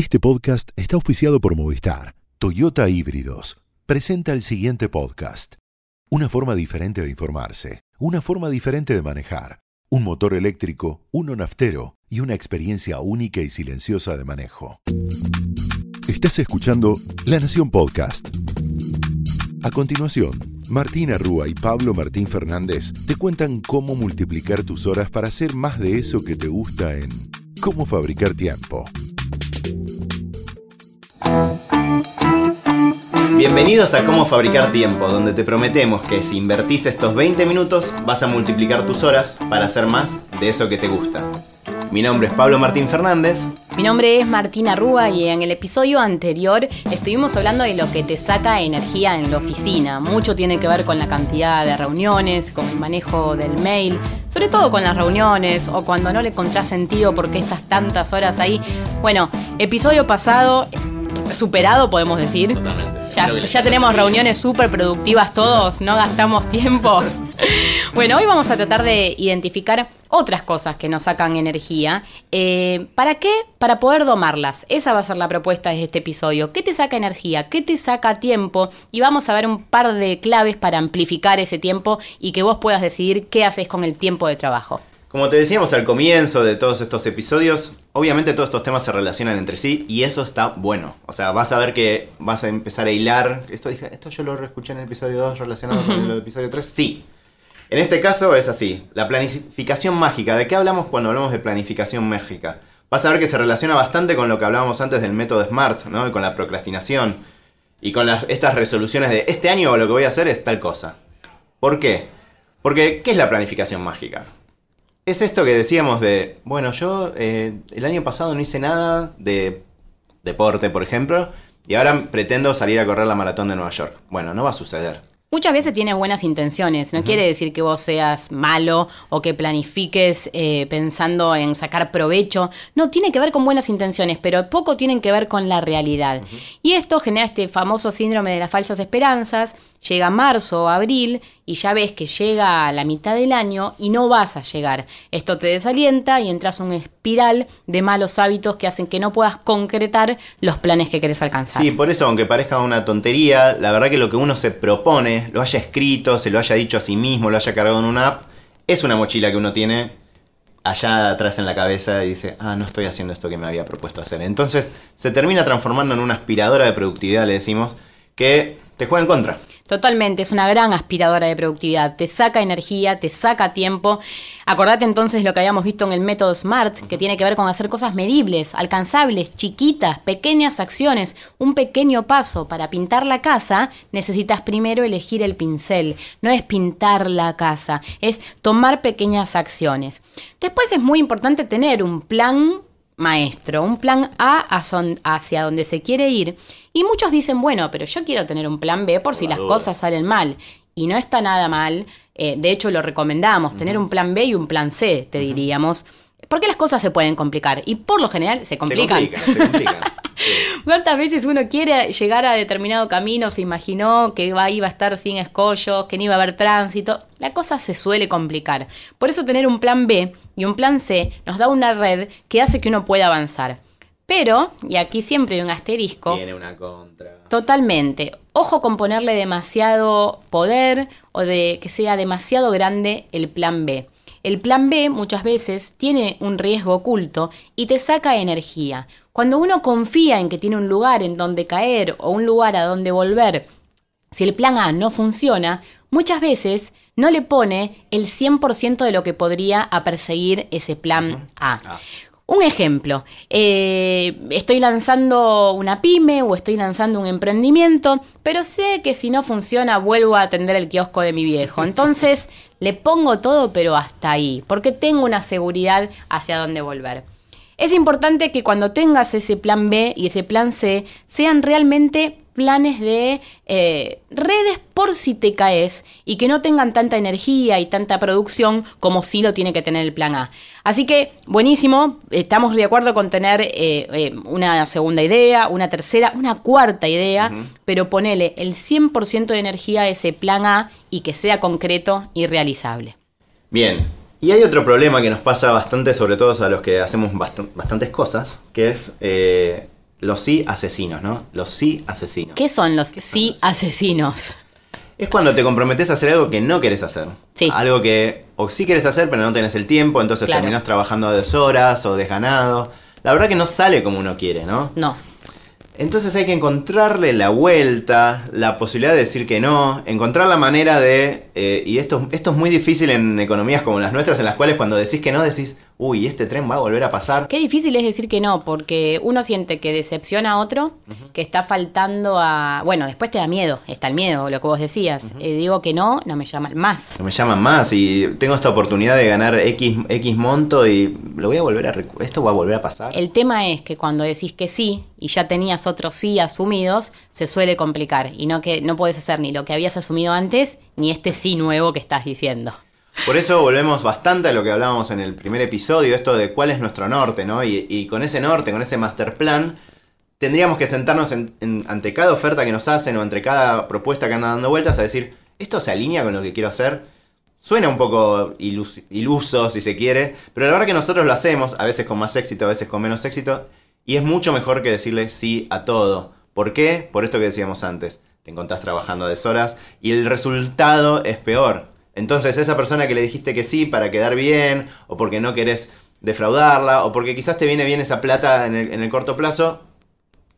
Este podcast está auspiciado por Movistar. Toyota Híbridos presenta el siguiente podcast. Una forma diferente de informarse, una forma diferente de manejar, un motor eléctrico, uno naftero y una experiencia única y silenciosa de manejo. Estás escuchando La Nación Podcast. A continuación, Martina Rúa y Pablo Martín Fernández te cuentan cómo multiplicar tus horas para hacer más de eso que te gusta en Cómo fabricar tiempo. Bienvenidos a Cómo Fabricar Tiempo, donde te prometemos que si invertís estos 20 minutos vas a multiplicar tus horas para hacer más de eso que te gusta. Mi nombre es Pablo Martín Fernández. Mi nombre es Martina Rúa y en el episodio anterior estuvimos hablando de lo que te saca energía en la oficina. Mucho tiene que ver con la cantidad de reuniones, con el manejo del mail, sobre todo con las reuniones o cuando no le encontrás sentido porque estás tantas horas ahí. Bueno, episodio pasado superado, podemos decir. Ya, ya tenemos reuniones súper productivas todos, no gastamos tiempo. Bueno, hoy vamos a tratar de identificar otras cosas que nos sacan energía. Eh, ¿Para qué? Para poder domarlas. Esa va a ser la propuesta de este episodio. ¿Qué te saca energía? ¿Qué te saca tiempo? Y vamos a ver un par de claves para amplificar ese tiempo y que vos puedas decidir qué haces con el tiempo de trabajo. Como te decíamos al comienzo de todos estos episodios, obviamente todos estos temas se relacionan entre sí y eso está bueno. O sea, vas a ver que vas a empezar a hilar. Esto, dije, esto yo lo escuché en el episodio 2 relacionado con el episodio 3. Sí. En este caso es así. La planificación mágica. ¿De qué hablamos cuando hablamos de planificación mágica? Vas a ver que se relaciona bastante con lo que hablábamos antes del método SMART, ¿no? Y con la procrastinación. Y con estas resoluciones de este año lo que voy a hacer es tal cosa. ¿Por qué? Porque, ¿qué es la planificación mágica? es esto que decíamos de, bueno, yo eh, el año pasado no hice nada de deporte, por ejemplo, y ahora pretendo salir a correr la maratón de Nueva York. Bueno, no va a suceder. Muchas veces tiene buenas intenciones, no quiere decir que vos seas malo o que planifiques eh, pensando en sacar provecho, no, tiene que ver con buenas intenciones, pero poco tienen que ver con la realidad. Y esto genera este famoso síndrome de las falsas esperanzas, llega marzo o abril y ya ves que llega a la mitad del año y no vas a llegar. Esto te desalienta y entras en una espiral de malos hábitos que hacen que no puedas concretar los planes que querés alcanzar. Sí, por eso, aunque parezca una tontería, la verdad que lo que uno se propone, lo haya escrito, se lo haya dicho a sí mismo, lo haya cargado en una app, es una mochila que uno tiene allá atrás en la cabeza y dice, ah, no estoy haciendo esto que me había propuesto hacer. Entonces se termina transformando en una aspiradora de productividad, le decimos, que te juega en contra. Totalmente, es una gran aspiradora de productividad, te saca energía, te saca tiempo. Acordate entonces lo que habíamos visto en el método SMART, que tiene que ver con hacer cosas medibles, alcanzables, chiquitas, pequeñas acciones, un pequeño paso. Para pintar la casa necesitas primero elegir el pincel, no es pintar la casa, es tomar pequeñas acciones. Después es muy importante tener un plan maestro, un plan A hacia donde se quiere ir. Y muchos dicen, bueno, pero yo quiero tener un plan B por si las cosas salen mal. Y no está nada mal, eh, de hecho lo recomendamos, tener un plan B y un plan C, te diríamos. Porque las cosas se pueden complicar y por lo general se complican. Se complican, ¿Cuántas veces uno quiere llegar a determinado camino, se imaginó que iba, iba a estar sin escollos, que no iba a haber tránsito? La cosa se suele complicar. Por eso tener un plan B y un plan C nos da una red que hace que uno pueda avanzar. Pero, y aquí siempre hay un asterisco. Tiene una contra. Totalmente. Ojo con ponerle demasiado poder o de que sea demasiado grande el plan B. El plan B muchas veces tiene un riesgo oculto y te saca energía. Cuando uno confía en que tiene un lugar en donde caer o un lugar a donde volver, si el plan A no funciona, muchas veces no le pone el 100% de lo que podría a perseguir ese plan A. Un ejemplo, eh, estoy lanzando una pyme o estoy lanzando un emprendimiento, pero sé que si no funciona vuelvo a atender el kiosco de mi viejo. Entonces le pongo todo, pero hasta ahí, porque tengo una seguridad hacia dónde volver. Es importante que cuando tengas ese plan B y ese plan C sean realmente planes de eh, redes por si te caes y que no tengan tanta energía y tanta producción como sí lo tiene que tener el plan A. Así que, buenísimo, estamos de acuerdo con tener eh, eh, una segunda idea, una tercera, una cuarta idea, pero ponele el 100% de energía a ese plan A y que sea concreto y realizable. Bien, y hay otro problema que nos pasa bastante, sobre todo a los que hacemos bastantes cosas, que es los sí asesinos, ¿no? Los sí asesinos. ¿Qué son los sí los asesinos? Es cuando te comprometes a hacer algo que no querés hacer. Sí. Algo que o sí querés hacer, pero no tenés el tiempo, entonces Claro. terminás trabajando a deshoras o desganado. La verdad que no sale como uno quiere, ¿no? No. Entonces hay que encontrarle la vuelta, la posibilidad de decir que no, encontrar la manera de... eh, y esto, esto es muy difícil en economías como las nuestras, en las cuales cuando decís que no, decís, uy, este tren va a volver a pasar. Qué difícil es decir que no, porque uno siente que decepciona a otro, que está faltando a... Bueno, después te da miedo, está el miedo, lo que vos decías. Eh, digo que no, no me llaman más. Que me llaman más y tengo esta oportunidad de ganar X, X monto y lo voy a volver a... Esto va a volver a pasar. El tema es que cuando decís que sí y ya tenías otros sí asumidos, se suele complicar y no que no puedes hacer ni lo que habías asumido antes ni este sí nuevo que estás diciendo. Por eso volvemos bastante a lo que hablábamos en el primer episodio, esto de cuál es nuestro norte, ¿no? Y, con ese norte, con ese master plan, tendríamos que sentarnos en- en- ante cada oferta que nos hacen o ante cada propuesta que andan dando vueltas a decir, ¿esto se alinea con lo que quiero hacer? Suena un poco ilus- iluso, si se quiere, pero la verdad que nosotros lo hacemos, a veces con más éxito, a veces con menos éxito, y es mucho mejor que decirle sí a todo. ¿Por qué? Por esto que decíamos antes. Te encontrás trabajando a deshoras y el resultado es peor. Entonces, esa persona que le dijiste que sí para quedar bien, o porque no querés defraudarla, o porque quizás te viene bien esa plata en el, en el corto plazo,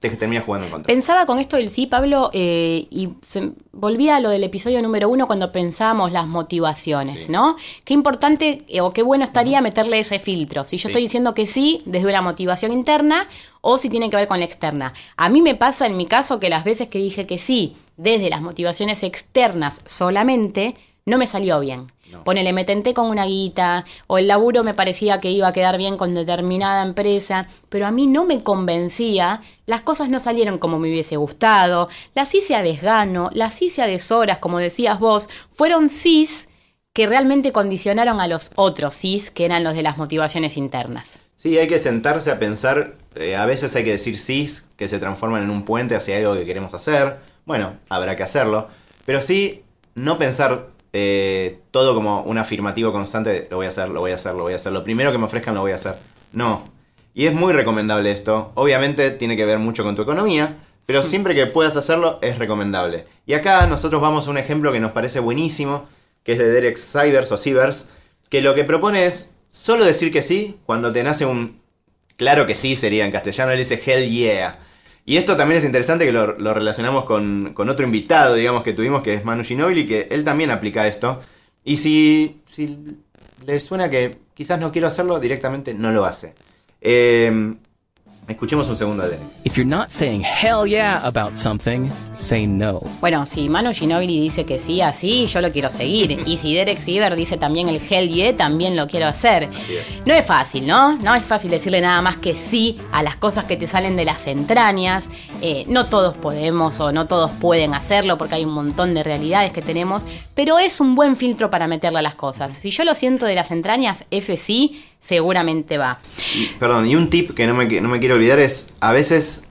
te terminas jugando en contra. Pensaba con esto del sí, Pablo, eh, y se, volvía a lo del episodio número uno cuando pensábamos las motivaciones, Sí. ¿no? Qué importante eh, o qué bueno estaría meterle ese filtro. Si yo Sí. estoy diciendo que sí desde una motivación interna o si tiene que ver con la externa. A mí me pasa en mi caso que las veces que dije que sí desde las motivaciones externas solamente, no me salió bien. No. Ponele, me tenté con una guita, o el laburo me parecía que iba a quedar bien con determinada empresa, pero a mí no me convencía, las cosas no salieron como me hubiese gustado, las hice a desgano, las hice a deshoras, como decías vos, fueron sís que realmente condicionaron a los otros sís, que eran los de las motivaciones internas. Sí, hay que sentarse a pensar, eh, a veces hay que decir sí, que se transforman en un puente hacia algo que queremos hacer, bueno, habrá que hacerlo, pero sí no pensar eh, todo como un afirmativo constante de lo voy a hacer, lo voy a hacer, lo voy a hacer, lo primero que me ofrezcan lo voy a hacer. No. Y es muy recomendable esto. Obviamente tiene que ver mucho con tu economía, pero siempre que puedas hacerlo es recomendable. Y acá nosotros vamos a un ejemplo que nos parece buenísimo, que es de Derek Sivers o Sivers, que lo que propone es solo decir que sí cuando te nace un claro que sí sería en castellano, él dice hell yeah. Y esto también es interesante que lo, relacionamos con, con otro invitado, digamos, que tuvimos, que es Manu Ginobili, que él también aplica esto. Y si, si le suena que quizás no quiero hacerlo, directamente no lo hace. Eh, escuchemos un segundo de Derek. If you're not saying hell yeah about something, say no. Bueno, si Manu Ginobili dice que sí así, yo lo quiero seguir. Y si Derek Siever dice también el hell yeah, también lo quiero hacer. Así es. No es fácil, ¿no? No es fácil decirle nada más que sí a las cosas que te salen de las entrañas. Eh, no todos podemos o no todos pueden hacerlo porque hay un montón de realidades que tenemos, pero es un buen filtro para meterle a las cosas. Si yo lo siento de las entrañas, ese sí seguramente va. Y- perdón, y un tip que no me, no me quiero olvidar es, a veces,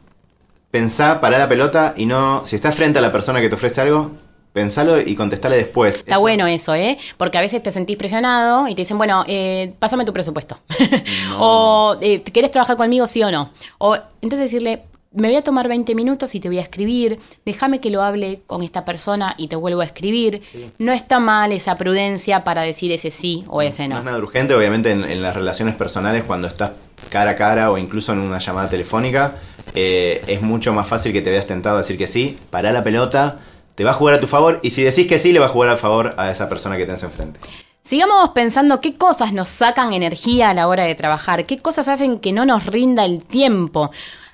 pensá, pará la pelota y no, si estás frente a la persona que te ofrece algo, pensalo y contestale después. Está Eso- bueno eso, ¿eh? Porque a veces te sentís presionado y te dicen, bueno, eh, pásame tu presupuesto. No. o, eh, ¿querés trabajar conmigo, sí o no? O entonces decirle, me voy a tomar 20 minutos y te voy a escribir, déjame que lo hable con esta persona y te vuelvo a escribir. No está mal esa prudencia para decir ese sí o ese No no. es nada urgente, obviamente en, en las relaciones personales cuando estás cara a cara o incluso en una llamada telefónica, eh, es mucho más fácil que te veas tentado a decir que sí, pará la pelota, te va a jugar a tu favor y si decís que sí, le va a jugar a favor a esa persona que tenés enfrente. Sigamos pensando qué cosas nos sacan energía a la hora de trabajar, qué cosas hacen que no nos rinda el tiempo.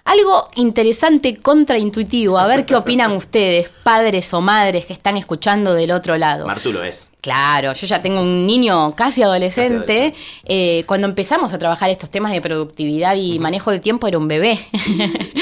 Algo interesante, contraintuitivo, a ver qué opinan ustedes, padres o madres que están escuchando del otro lado. Martu lo es. Claro, yo ya tengo un niño casi adolescente. Casi adolescente. Eh, cuando empezamos a trabajar estos temas de productividad y manejo del tiempo era un bebé.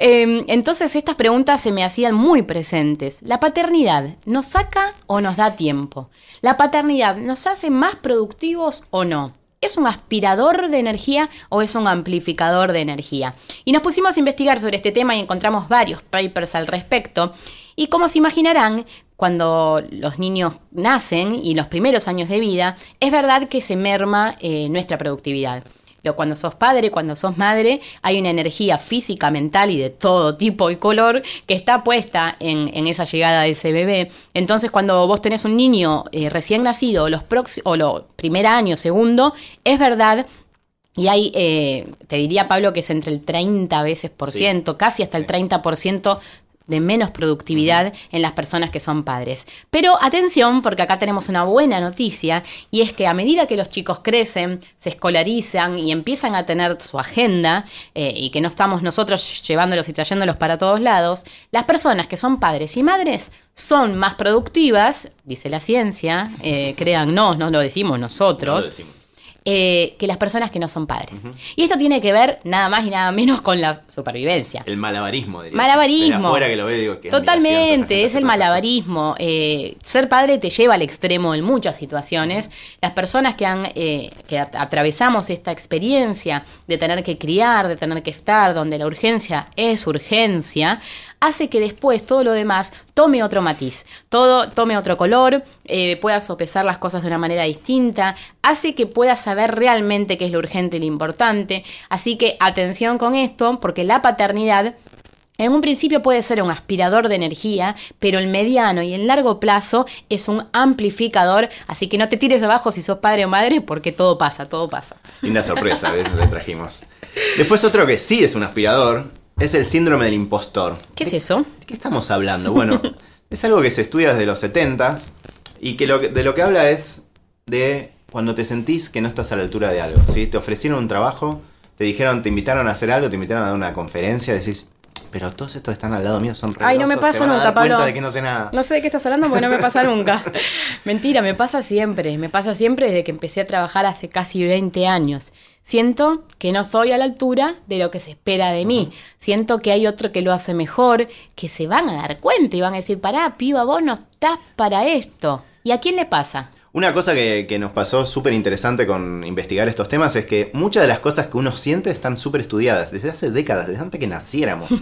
Eh, entonces estas preguntas se me hacían muy presentes. ¿La paternidad nos saca o nos da tiempo? ¿La paternidad nos hace más productivos o no? ¿Es un aspirador de energía o es un amplificador de energía? Y nos pusimos a investigar sobre este tema y encontramos varios papers al respecto. Y como se imaginarán, cuando los niños nacen y los primeros años de vida, es verdad que se merma eh, nuestra productividad. Pero cuando sos padre, cuando sos madre, hay una energía física, mental y de todo tipo y color que está puesta en, en esa llegada de ese bebé. Entonces, cuando vos tenés un niño eh, recién nacido o los próximos, o lo primer año, segundo, es verdad y hay, eh, te diría Pablo, que es entre el 30 veces por Sí. ciento, casi hasta el 30% de menos productividad en las personas que son padres. Pero atención, porque acá tenemos una buena noticia, y es que a medida que los chicos crecen, se escolarizan y empiezan a tener su agenda, eh, y que no estamos nosotros llevándolos y trayéndolos para todos lados, las personas que son padres y madres son más productivas, dice la ciencia, eh, créannos, no lo decimos No nosotros, lo decimos. Eh, que las personas que no son padres. Y esto tiene que ver nada más y nada menos con la supervivencia. El malabarismo, diría. Malabarismo. De afuera que lo ve, digo, qué admiración, Totalmente, es el malabarismo. Eh, ser padre te lleva al extremo en muchas situaciones. Las personas que han eh, que at- atravesamos esta experiencia de tener que criar, de tener que estar, donde la urgencia es urgencia, hace que después todo lo demás tome otro matiz, todo tome otro color, eh, puedas sopesar las cosas de una manera distinta, hace que puedas saber realmente qué es lo urgente y lo importante. Así que atención con esto, porque la paternidad en un principio puede ser un aspirador de energía, pero el mediano y el largo plazo es un amplificador, así que no te tires abajo si sos padre o madre, porque todo pasa, todo pasa. Linda sorpresa, ¿ves? Le trajimos. Después otro que sí es un aspirador es el síndrome del impostor. ¿Qué es eso? ¿De qué estamos hablando? Bueno, es algo que se estudia desde los 70 y que, lo que- de lo que habla es de cuando te sentís que no estás a la altura de algo. ¿sí? Te ofrecieron un trabajo, te dijeron, te invitaron a hacer algo, te invitaron a dar una conferencia, decís, pero todos estos están al lado mío, son re Ay, no me se pasa a nunca, dar Pablo. de que no sé nada. No sé de qué estás hablando porque no me pasa nunca. Mentira, me pasa siempre. Me pasa siempre desde que empecé a trabajar hace casi 20 años. Siento que no estoy a la altura de lo que se espera de mí. Siento que hay otro que lo hace mejor, que se van a dar cuenta y van a decir, pará, piba, vos no estás para esto. ¿Y a quién le pasa? Una cosa que, que nos pasó súper interesante con investigar estos temas es que muchas de las cosas que uno siente están súper estudiadas, desde hace décadas, desde antes que naciéramos.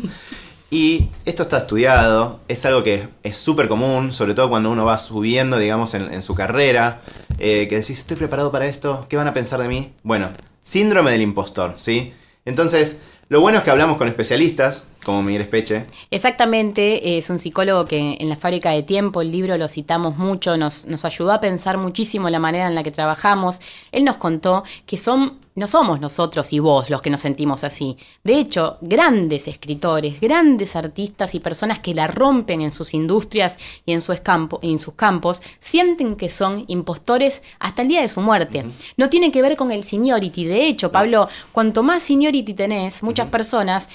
Y esto está estudiado, es algo que es súper común, sobre todo cuando uno va subiendo, digamos, en, en su carrera, eh, que decís, estoy preparado para esto, ¿qué van a pensar de mí? Bueno, síndrome del impostor, ¿sí? Entonces, lo bueno es que hablamos con especialistas, como Miguel Espeche, Exactamente, es un psicólogo que en la fábrica de tiempo, el libro lo citamos mucho, nos, nos ayudó a pensar muchísimo la manera en la que trabajamos. Él nos contó que son, no somos nosotros y vos los que nos sentimos así. De hecho, grandes escritores, grandes artistas y personas que la rompen en sus industrias y en, su escampo- en sus campos, sienten que son impostores hasta el día de su muerte. No tiene que ver con el seniority. De hecho, Pablo, cuanto más seniority tenés, muchas personas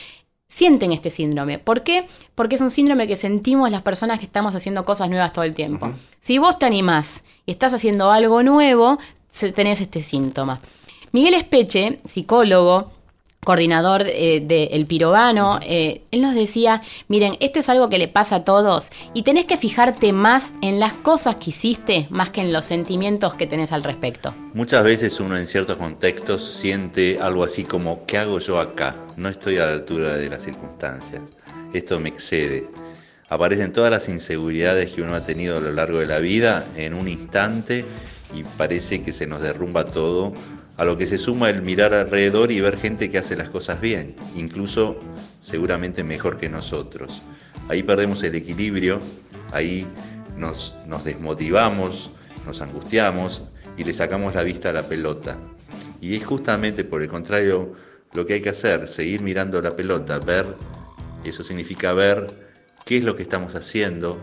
sienten este síndrome. ¿Por qué? Porque es un síndrome que sentimos las personas que estamos haciendo cosas nuevas todo el tiempo. Si vos te animás y estás haciendo algo nuevo, tenés este síntoma. Miguel Espeche, psicólogo, coordinador eh, de El Pirobano, eh, él nos decía, miren, esto es algo que le pasa a todos y tenés que fijarte más en las cosas que hiciste más que en los sentimientos que tenés al respecto. Muchas veces uno en ciertos contextos siente algo así como, ¿qué hago yo acá? No estoy a la altura de las circunstancias. Esto me excede. Aparecen todas las inseguridades que uno ha tenido a lo largo de la vida en un instante y parece que se nos derrumba todo, a lo que se suma el mirar alrededor y ver gente que hace las cosas bien, incluso seguramente mejor que nosotros. Ahí perdemos el equilibrio, ahí nos, nos desmotivamos, nos angustiamos y le sacamos la vista a la pelota. Y es justamente por el contrario lo que hay que hacer, seguir mirando la pelota, ver, eso significa ver qué es lo que estamos haciendo,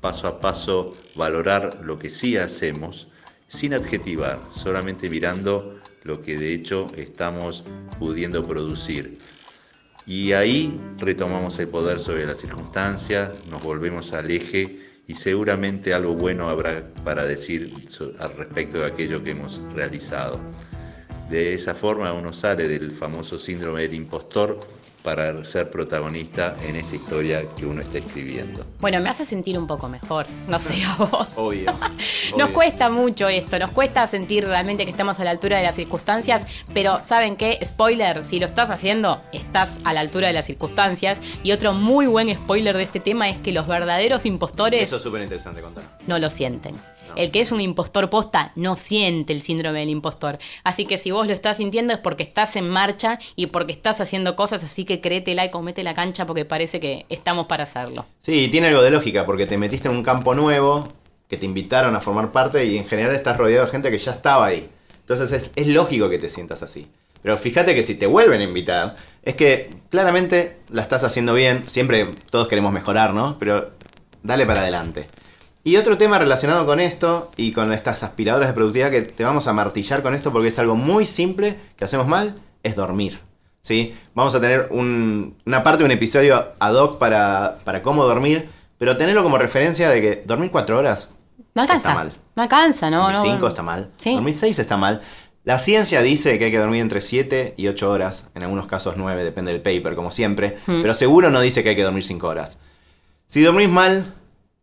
paso a paso valorar lo que sí hacemos, sin adjetivar, solamente mirando lo que de hecho estamos pudiendo producir. Y ahí retomamos el poder sobre las circunstancias, nos volvemos al eje y seguramente algo bueno habrá para decir al respecto de aquello que hemos realizado. De esa forma uno sale del famoso síndrome del impostor para ser protagonista en esa historia que uno está escribiendo. Bueno, me hace sentir un poco mejor, no sé a vos. obvio. Nos cuesta mucho esto, nos cuesta sentir realmente que estamos a la altura de las circunstancias, pero ¿saben qué? Spoiler, si lo estás haciendo, estás a la altura de las circunstancias. Y otro muy buen spoiler de este tema es que los verdaderos impostores Eso es súper interesante contar. no lo sienten. El que es un impostor posta no siente el síndrome del impostor. Así que si vos lo estás sintiendo es porque estás en marcha y porque estás haciendo cosas, así que créetela y comete la cancha porque parece que estamos para hacerlo. Sí, tiene algo de lógica, porque te metiste en un campo nuevo, que te invitaron a formar parte y en general estás rodeado de gente que ya estaba ahí. Entonces es, es lógico que te sientas así. Pero fíjate que si te vuelven a invitar, es que claramente la estás haciendo bien. Siempre todos queremos mejorar, ¿no? Pero dale para adelante. Y otro tema relacionado con esto y con estas aspiradoras de productividad que te vamos a martillar con esto porque es algo muy simple que hacemos mal, es dormir. ¿sí? Vamos a tener un- una parte un episodio ad hoc para, para cómo dormir, pero tenerlo como referencia de que dormir cuatro horas No alcanza. está mal. No alcanza, no, dormir no. cinco está mal. Sí. Dormir seis está mal. La ciencia dice que hay que dormir entre 7 y 8 horas, en algunos casos 9, depende del paper, como siempre, Mm. pero seguro no dice que hay que dormir 5 horas. Si dormís mal,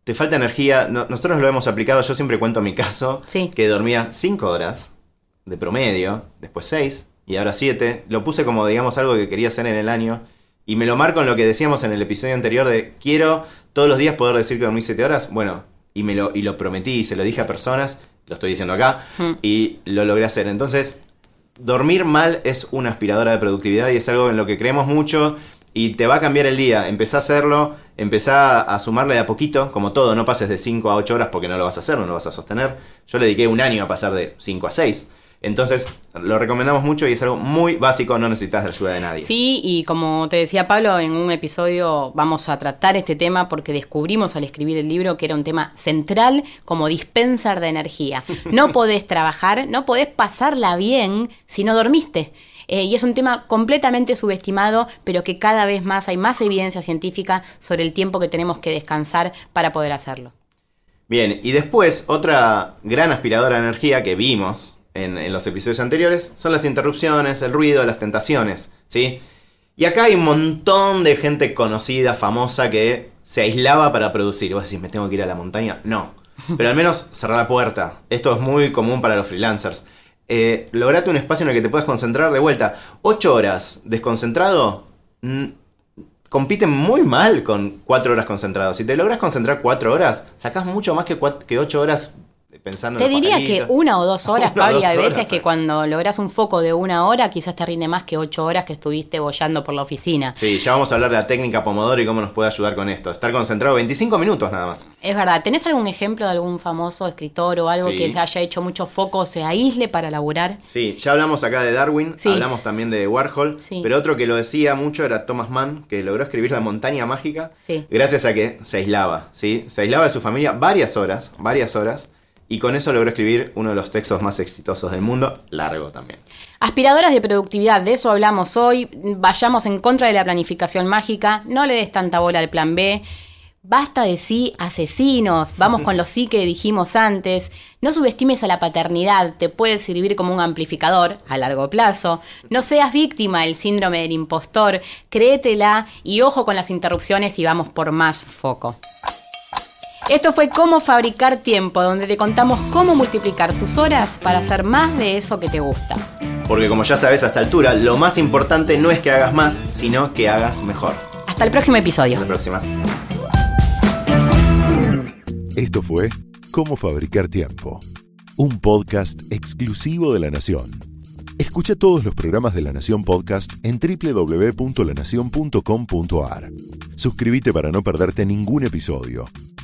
te falta energía. No- nosotros lo hemos aplicado, yo siempre cuento mi caso, Sí. que dormía 5 horas de promedio, después 6 y ahora 7. Lo puse como, digamos, algo que quería hacer en el año. Y me lo marco en lo que decíamos en el episodio anterior de quiero todos los días poder decir que dormí 7 horas. Bueno, y, me lo, y lo prometí y se lo dije a personas, lo estoy diciendo acá, Hmm. y lo logré hacer. Entonces, dormir mal es una aspiradora de productividad y es algo en lo que creemos mucho y te va a cambiar el día. Empezá a hacerlo, empezá a sumarle de a poquito, como todo, no pases de 5 a 8 horas porque no lo vas a hacer, no lo vas a sostener. Yo le dediqué un año a pasar de 5 a 6. Entonces, lo recomendamos mucho y es algo muy básico, no necesitas ayuda de nadie. Sí, y como te decía Pablo, en un episodio vamos a tratar este tema porque descubrimos al escribir el libro que era un tema central como dispenser de energía. No podés trabajar, no podés pasarla bien si no dormiste. Eh, y es un tema completamente subestimado, pero que cada vez más hay más evidencia científica sobre el tiempo que tenemos que descansar para poder hacerlo. Bien, y después, otra gran aspiradora de energía que vimos en, los episodios anteriores son las interrupciones, el ruido, las tentaciones, ¿sí? Y acá hay un montón de gente conocida, famosa, que se aislaba para producir. Vos decís, ¿me tengo que ir a la montaña? No. Pero al menos cerrar la puerta. Esto es muy común para los freelancers. Eh, lograte un espacio en el que te puedas concentrar de vuelta. Ocho horas desconcentrado compiten muy mal con cuatro horas concentrado. Si te logras concentrar cuatro horas, sacás mucho más que, que ocho horas pensando Te en diría que una o dos horas, o Pablo, hay veces horas, que cuando logras un foco de una hora, quizás te rinde más que ocho horas que estuviste bollando por la oficina. Sí, ya vamos a hablar de la técnica Pomodoro y cómo nos puede ayudar con esto. Estar concentrado 25 minutos nada más. Es verdad, ¿tenés algún ejemplo de algún famoso escritor o algo Sí. que se haya hecho mucho foco, se aísle para laburar? Sí, ya hablamos acá de Darwin, Sí. hablamos también de Warhol, Sí. pero otro que lo decía mucho era Thomas Mann, que logró escribir La montaña mágica Sí. gracias a que se aislaba, ¿sí? Se aislaba de su familia varias horas, varias horas, y con eso logró escribir uno de los textos más exitosos del mundo, largo también. Aspiradoras de productividad, de eso hablamos hoy. Vayamos en contra de la planificación mágica, no le des tanta bola al plan B. Basta de sí asesinos, vamos con los sí que dijimos antes. No subestimes a la paternidad, te puede servir como un amplificador a largo plazo. No seas víctima del síndrome del impostor, créetela y ojo con las interrupciones y vamos por más foco. Esto fue Cómo Fabricar Tiempo, donde te contamos cómo multiplicar tus horas para hacer más de eso que te gusta. Porque como ya sabes a esta altura, lo más importante no es que hagas más, sino que hagas mejor. Hasta el próximo episodio. Hasta la próxima. Esto fue Cómo Fabricar Tiempo, un podcast exclusivo de La Nación. Escucha todos los programas de La Nación Podcast en www.lanacion.com.ar. Suscríbete para no perderte ningún episodio.